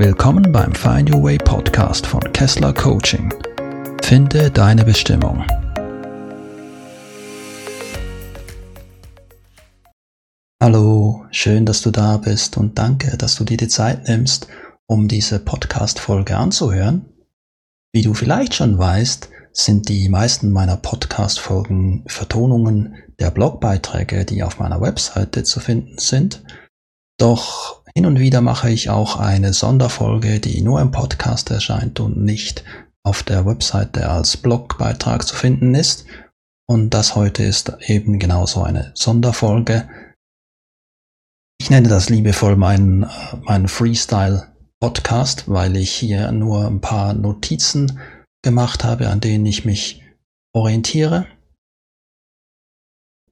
Willkommen beim Find Your Way Podcast von Kessler Coaching. Finde deine Bestimmung. Hallo, schön, dass du da bist und danke, dass du dir die Zeit nimmst, um diese Podcast-Folge anzuhören. Wie du vielleicht schon weißt, sind die meisten meiner Podcast-Folgen Vertonungen der Blogbeiträge, die auf meiner Webseite zu finden sind. Doch hin und wieder mache ich auch eine Sonderfolge, die nur im Podcast erscheint und nicht auf der Webseite als Blogbeitrag zu finden ist. Und das heute ist eben genauso eine Sonderfolge. Ich nenne das liebevoll meinen, meinen Freestyle Podcast, weil ich hier nur ein paar Notizen gemacht habe, an denen ich mich orientiere.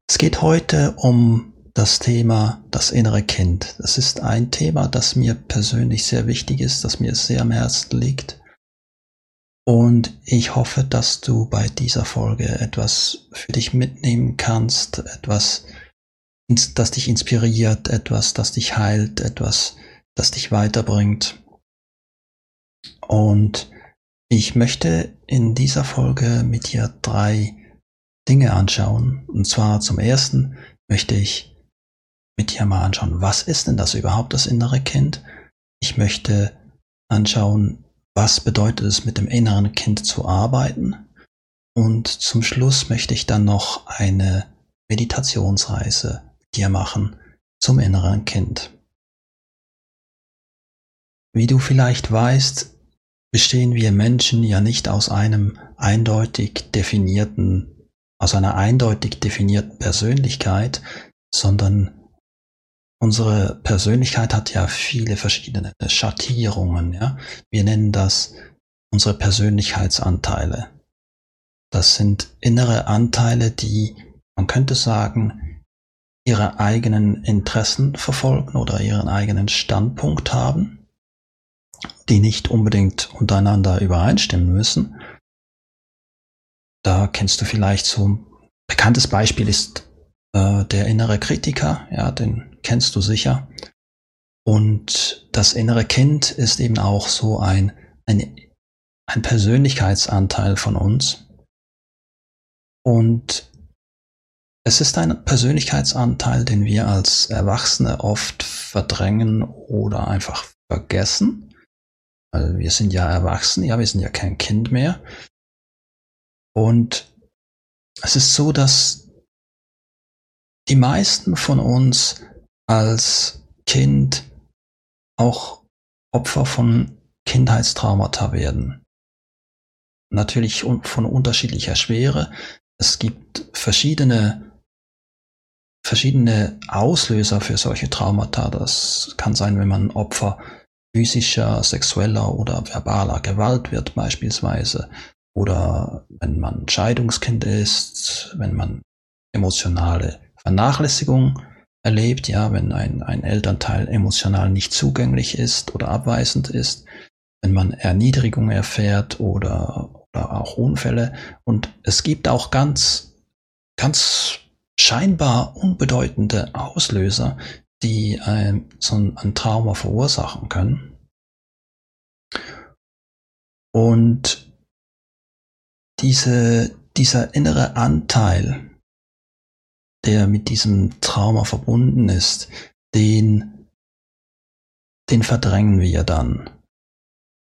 Es geht heute um das Thema das innere Kind. Das ist ein Thema, das mir persönlich sehr wichtig ist, das mir sehr am Herzen liegt. Und ich hoffe, dass du bei dieser Folge etwas für dich mitnehmen kannst, etwas, das dich inspiriert, etwas, das dich heilt, etwas, das dich weiterbringt. Und ich möchte in dieser Folge mit dir drei Dinge anschauen. Und zwar zum ersten möchte ich mit dir mal anschauen, was ist denn das überhaupt, das innere Kind? Ich möchte anschauen, was bedeutet es, mit dem inneren Kind zu arbeiten? Und zum Schluss möchte ich dann noch eine Meditationsreise mit dir machen zum inneren Kind. Wie du vielleicht weißt, bestehen wir Menschen ja nicht aus einem eindeutig definierten, aus einer eindeutig definierten Persönlichkeit, sondern unsere Persönlichkeit hat ja viele verschiedene Schattierungen, ja. Wir nennen das unsere Persönlichkeitsanteile. Das sind innere Anteile, die, man könnte sagen, ihre eigenen Interessen verfolgen oder ihren eigenen Standpunkt haben, die nicht unbedingt untereinander übereinstimmen müssen. Da kennst du vielleicht so ein bekanntes Beispiel ist äh, der innere Kritiker, ja, den kennst du sicher. Und das innere Kind ist eben auch so ein, ein, ein Persönlichkeitsanteil von uns. Und es ist ein Persönlichkeitsanteil, den wir als Erwachsene oft verdrängen oder einfach vergessen. Weil wir sind ja erwachsen, ja, wir sind ja kein Kind mehr. Und es ist so, dass die meisten von uns als Kind auch Opfer von Kindheitstraumata werden. Natürlich von unterschiedlicher Schwere. Es gibt verschiedene, verschiedene Auslöser für solche Traumata. Das kann sein, wenn man Opfer physischer, sexueller oder verbaler Gewalt wird beispielsweise. Oder wenn man Scheidungskind ist, wenn man emotionale Vernachlässigung erlebt, ja, wenn ein, ein Elternteil emotional nicht zugänglich ist oder abweisend ist, wenn man Erniedrigung erfährt oder, oder auch Unfälle. Und es gibt auch ganz, ganz scheinbar unbedeutende Auslöser, die ein, so ein, ein Trauma verursachen können. Und diese, dieser innere Anteil, der mit diesem Trauma verbunden ist, den, den verdrängen wir dann.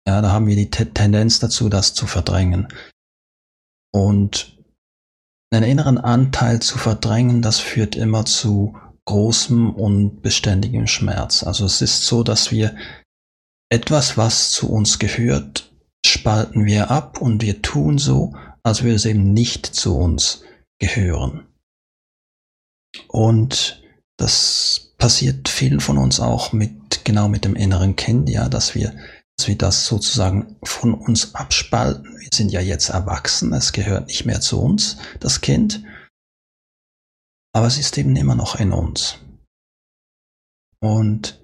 Ja, da haben wir die Tendenz dazu, das zu verdrängen. Und einen inneren Anteil zu verdrängen, das führt immer zu großem und beständigem Schmerz. Also es ist so, dass wir etwas, was zu uns gehört, spalten wir ab und wir tun so, als würde es eben nicht zu uns gehören. Und das passiert vielen von uns auch mit, genau mit dem inneren Kind, ja, dass wir, dass wir das sozusagen von uns abspalten. Wir sind ja jetzt erwachsen, es gehört nicht mehr zu uns, das Kind. Aber es ist eben immer noch in uns. Und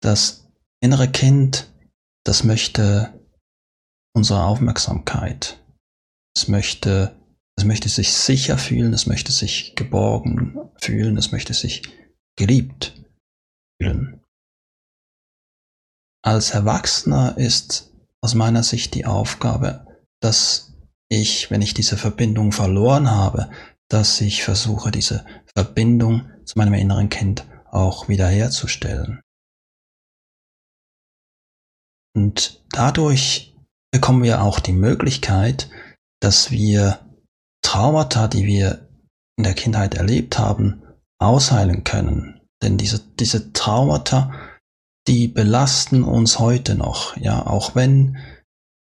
das innere Kind, das möchte unsere Aufmerksamkeit. Es möchte es möchte sich sicher fühlen, es möchte sich geborgen fühlen, es möchte sich geliebt fühlen. als Erwachsener ist aus meiner Sicht die Aufgabe, dass ich, wenn ich diese Verbindung verloren habe, dass ich versuche, diese Verbindung zu meinem inneren Kind auch wiederherzustellen. Und dadurch bekommen wir auch die Möglichkeit, dass wir Traumata, die wir in der Kindheit erlebt haben, ausheilen können. Denn diese, diese Traumata, die belasten uns heute noch, ja, auch wenn,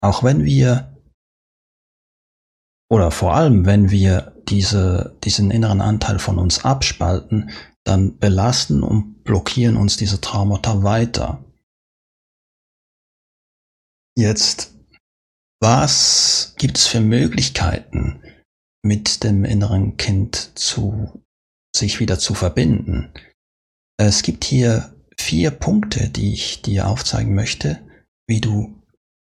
auch wenn wir, oder vor allem, wenn wir diese, diesen inneren Anteil von uns abspalten, dann belasten und blockieren uns diese Traumata weiter. Jetzt, was gibt es für Möglichkeiten, mit dem inneren Kind zu sich wieder zu verbinden? Es gibt hier vier Punkte, die ich dir aufzeigen möchte, wie du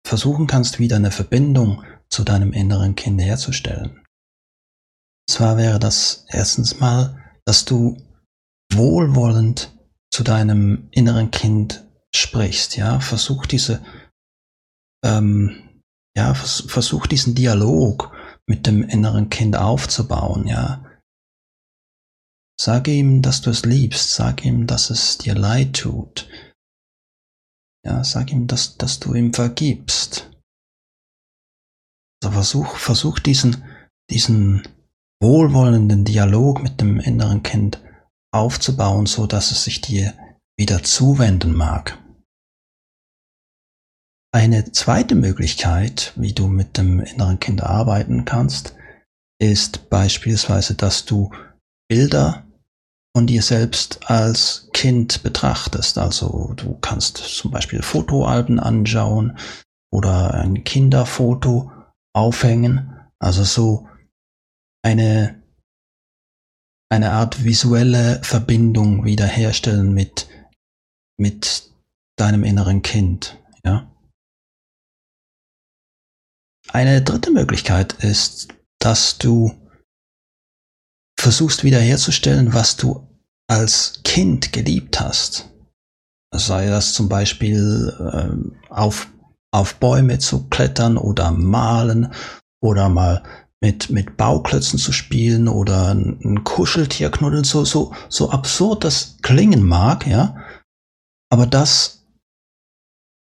versuchen kannst, wieder eine Verbindung zu deinem inneren Kind herzustellen. Zwar wäre das erstens mal, dass du wohlwollend zu deinem inneren Kind sprichst, ja, versuch diese, ähm, ja, vers versuch diesen Dialog mit dem inneren Kind aufzubauen, ja. Sag ihm, dass du es liebst, sag ihm, dass es dir leid tut. Ja, sag ihm, dass, dass du ihm vergibst. Also versuch, versuch diesen, diesen wohlwollenden Dialog mit dem inneren Kind aufzubauen, so dass es sich dir wieder zuwenden mag. Eine zweite Möglichkeit, wie du mit dem inneren Kind arbeiten kannst, ist beispielsweise, dass du Bilder von dir selbst als Kind betrachtest. Also du kannst zum Beispiel Fotoalben anschauen oder ein Kinderfoto aufhängen. Also so eine, eine Art visuelle Verbindung wiederherstellen mit, mit deinem inneren Kind. Ja? Eine dritte Möglichkeit ist, dass du versuchst wiederherzustellen, was du als Kind geliebt hast. Sei das zum Beispiel äh, auf, auf Bäume zu klettern oder malen oder mal mit, mit Bauklötzen zu spielen oder ein, ein Kuscheltier knuddeln, so, so, so absurd das klingen mag, ja. Aber das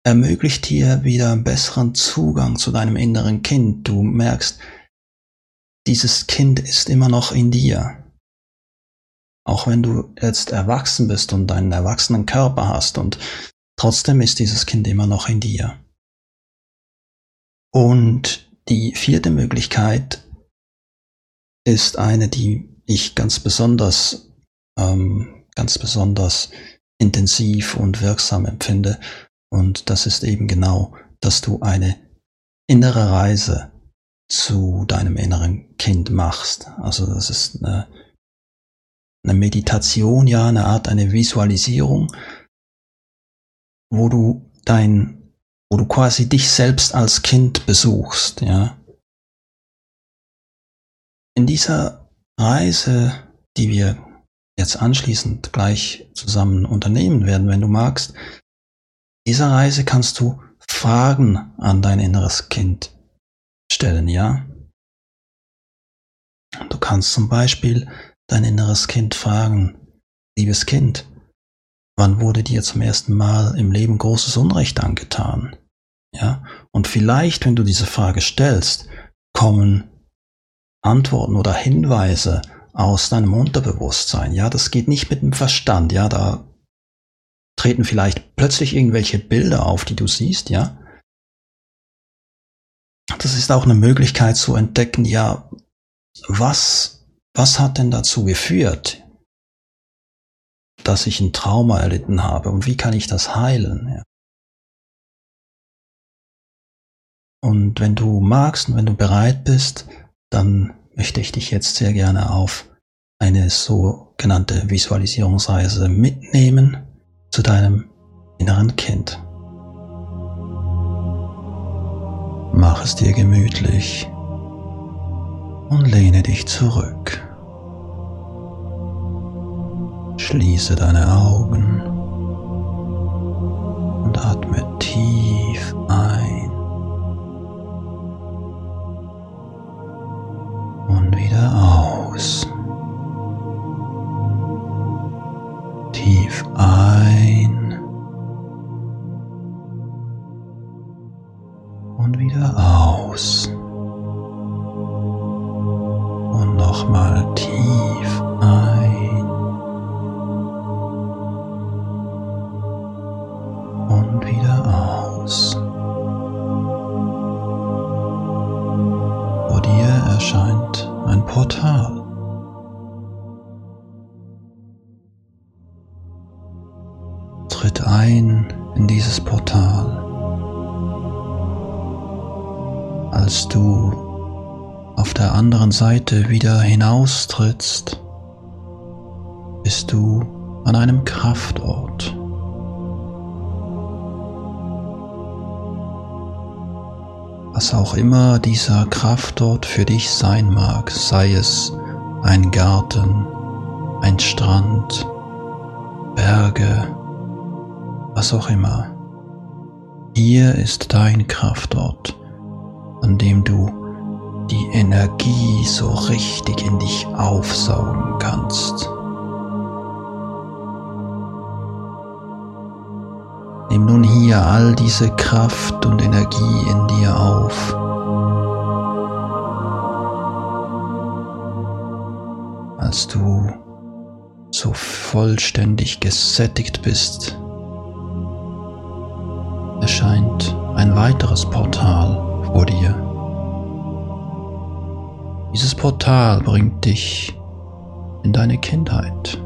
ermöglicht dir wieder einen besseren Zugang zu deinem inneren Kind. Du merkst, dieses Kind ist immer noch in dir. Auch wenn du jetzt erwachsen bist und einen erwachsenen Körper hast und trotzdem ist dieses Kind immer noch in dir. Und die vierte Möglichkeit ist eine, die ich ganz besonders, ähm, ganz besonders intensiv und wirksam empfinde. Und das ist eben genau, dass du eine innere Reise zu deinem inneren Kind machst. Also das ist eine eine Meditation, ja, eine Art, eine Visualisierung, wo du dein, wo du quasi dich selbst als Kind besuchst, ja. In dieser Reise, die wir jetzt anschließend gleich zusammen unternehmen werden, wenn du magst, dieser Reise kannst du Fragen an dein inneres Kind stellen, ja. Du kannst zum Beispiel dein inneres Kind fragen, liebes Kind, wann wurde dir zum ersten Mal im Leben großes Unrecht angetan? Ja, und vielleicht, wenn du diese Frage stellst, kommen Antworten oder Hinweise aus deinem Unterbewusstsein. Ja, das geht nicht mit dem Verstand. Ja, da treten vielleicht plötzlich irgendwelche Bilder auf, die du siehst. Ja, das ist auch eine Möglichkeit zu entdecken. Ja, was was hat denn dazu geführt, dass ich ein Trauma erlitten habe und wie kann ich das heilen? Ja. Und wenn du magst und wenn du bereit bist, dann möchte ich dich jetzt sehr gerne auf eine sogenannte Visualisierungsreise mitnehmen zu deinem inneren Kind. Mach es dir gemütlich und lehne dich zurück. Schließe deine Augen erscheint ein Portal. Tritt ein in dieses Portal. Als du auf der anderen Seite wieder hinaustrittst, bist du an einem Kraftort. Was auch immer dieser Kraftort für dich sein mag, sei es ein Garten, ein Strand, Berge, was auch immer. Hier ist dein Kraftort, an dem du die Energie so richtig in dich aufsaugen kannst. Nun hier all diese Kraft und Energie in dir auf. Als du so vollständig gesättigt bist, erscheint ein weiteres Portal vor dir. Dieses Portal bringt dich in deine Kindheit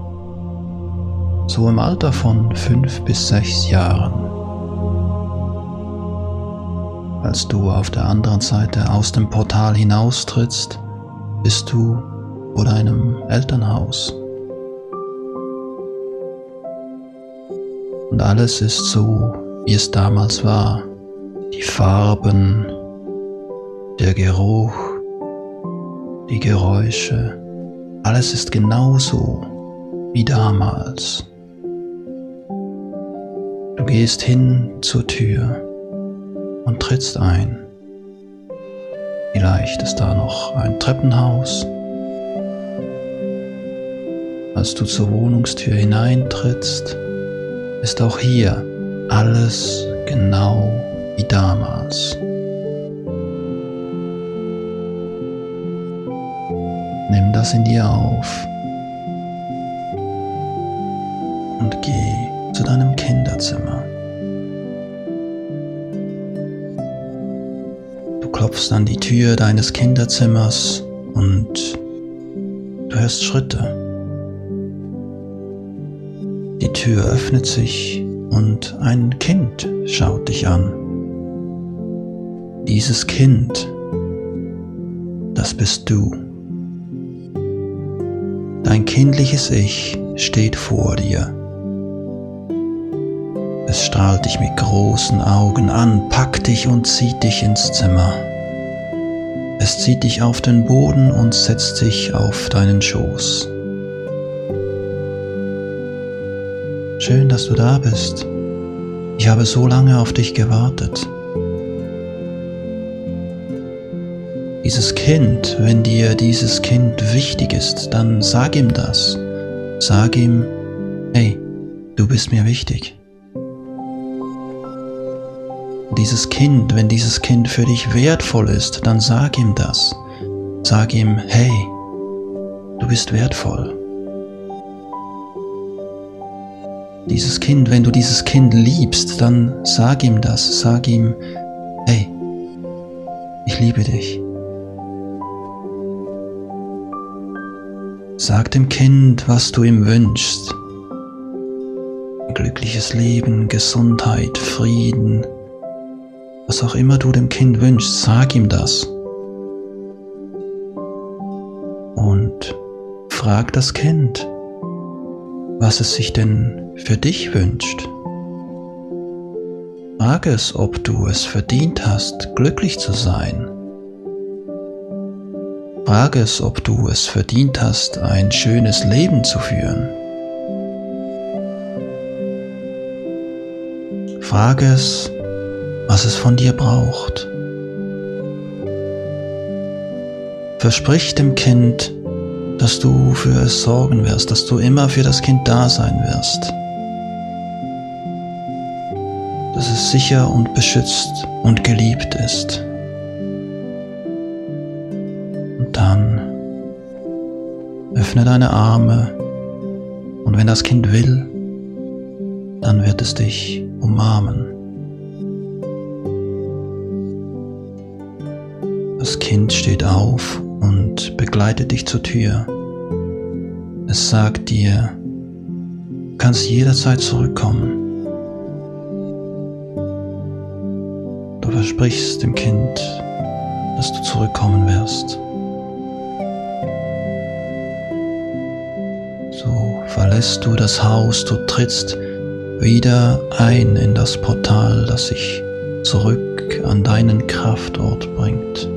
so im Alter von fünf bis sechs Jahren. Als du auf der anderen Seite aus dem Portal hinaustrittst, bist du vor deinem Elternhaus. Und alles ist so, wie es damals war. Die Farben, der Geruch, die Geräusche, alles ist genauso wie damals. Du gehst hin zur Tür und trittst ein. Vielleicht ist da noch ein Treppenhaus. Als du zur Wohnungstür hineintrittst, ist auch hier alles genau wie damals. Nimm das in dir auf und geh zu deinem Kinderzimmer. Klopfst an die Tür deines Kinderzimmers und du hörst Schritte. Die Tür öffnet sich und ein Kind schaut dich an. Dieses Kind, das bist du. Dein kindliches Ich steht vor dir. Es strahlt dich mit großen Augen an, packt dich und zieht dich ins Zimmer. Es zieht dich auf den Boden und setzt sich auf deinen Schoß. Schön, dass du da bist. Ich habe so lange auf dich gewartet. Dieses Kind, wenn dir dieses Kind wichtig ist, dann sag ihm das. Sag ihm, hey, du bist mir wichtig dieses Kind, wenn dieses Kind für dich wertvoll ist, dann sag ihm das. Sag ihm, hey, du bist wertvoll. Dieses Kind, wenn du dieses Kind liebst, dann sag ihm das. Sag ihm, hey, ich liebe dich. Sag dem Kind, was du ihm wünschst. Ein glückliches Leben, Gesundheit, Frieden, was auch immer du dem Kind wünschst, sag ihm das. Und frag das Kind, was es sich denn für dich wünscht. Frag es, ob du es verdient hast, glücklich zu sein. Frag es, ob du es verdient hast, ein schönes Leben zu führen. Frag es, was es von dir braucht. versprich dem Kind, dass du für es sorgen wirst, dass du immer für das Kind da sein wirst. Dass es sicher und beschützt und geliebt ist. Und dann öffne deine Arme und wenn das Kind will, dann wird es dich umarmen. Kind steht auf und begleitet dich zur Tür. Es sagt dir, du kannst jederzeit zurückkommen. Du versprichst dem Kind, dass du zurückkommen wirst. So verlässt du das Haus, du trittst wieder ein in das Portal, das sich zurück an deinen Kraftort bringt.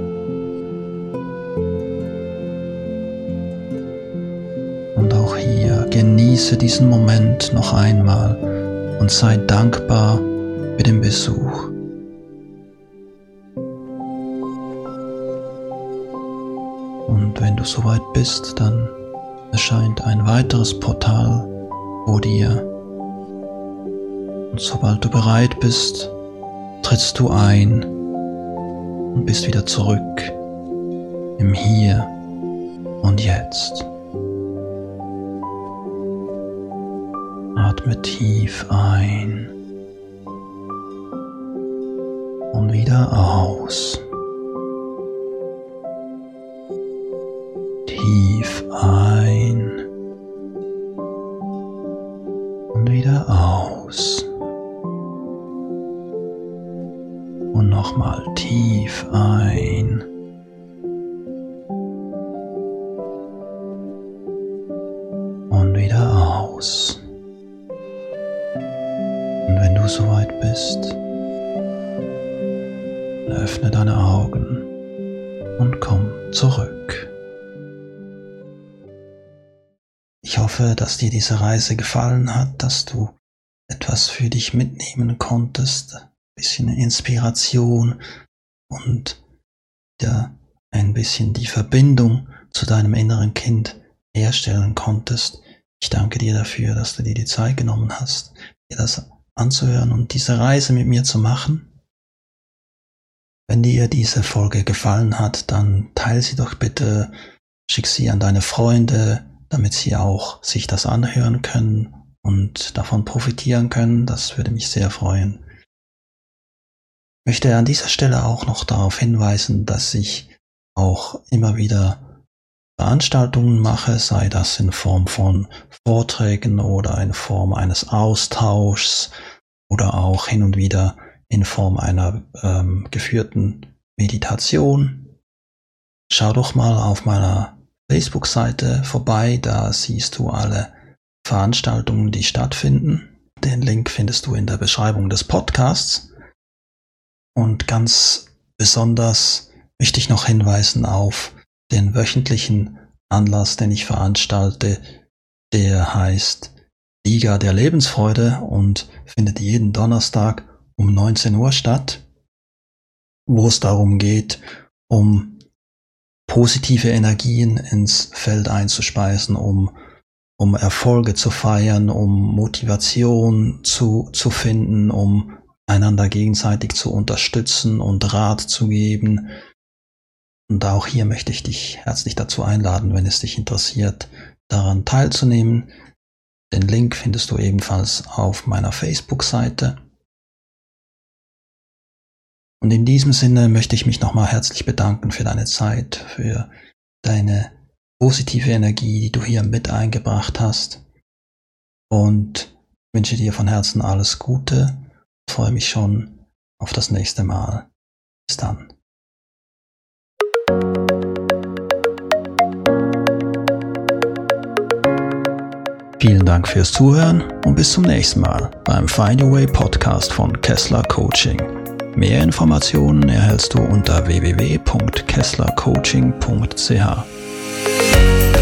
Genieße diesen Moment noch einmal und sei dankbar für den Besuch. Und wenn du soweit bist, dann erscheint ein weiteres Portal vor dir. Und sobald du bereit bist, trittst du ein und bist wieder zurück im Hier und Jetzt. Atme tief ein und wieder aus. Tief ein und wieder aus. Und nochmal tief ein. Hoffe, dass dir diese Reise gefallen hat, dass du etwas für dich mitnehmen konntest, bisschen Inspiration und ja, ein bisschen die Verbindung zu deinem inneren Kind herstellen konntest. Ich danke dir dafür, dass du dir die Zeit genommen hast, dir das anzuhören und diese Reise mit mir zu machen. Wenn dir diese Folge gefallen hat, dann teile sie doch bitte, schick sie an deine Freunde, damit sie auch sich das anhören können und davon profitieren können. Das würde mich sehr freuen möchte an dieser Stelle auch noch darauf hinweisen, dass ich auch immer wieder Veranstaltungen mache, sei das in Form von Vorträgen oder in Form eines Austauschs oder auch hin und wieder in Form einer ähm, geführten Meditation. Schau doch mal auf meiner Facebook-Seite vorbei, da siehst du alle Veranstaltungen, die stattfinden. Den Link findest du in der Beschreibung des Podcasts. Und ganz besonders möchte ich noch hinweisen auf den wöchentlichen Anlass, den ich veranstalte, der heißt Liga der Lebensfreude und findet jeden Donnerstag um 19 Uhr statt, wo es darum geht, um positive Energien ins Feld einzuspeisen, um, um Erfolge zu feiern, um Motivation zu, zu finden, um einander gegenseitig zu unterstützen und Rat zu geben. Und auch hier möchte ich dich herzlich dazu einladen, wenn es dich interessiert, daran teilzunehmen. Den Link findest du ebenfalls auf meiner Facebook-Seite. Und in diesem Sinne möchte ich mich nochmal herzlich bedanken für deine Zeit, für deine positive Energie, die du hier mit eingebracht hast. Und wünsche dir von Herzen alles Gute freue mich schon auf das nächste Mal. Bis dann. Vielen Dank fürs Zuhören und bis zum nächsten Mal beim Find Your Way Podcast von Kessler Coaching. Mehr Informationen erhältst du unter www.kesslercoaching.ch.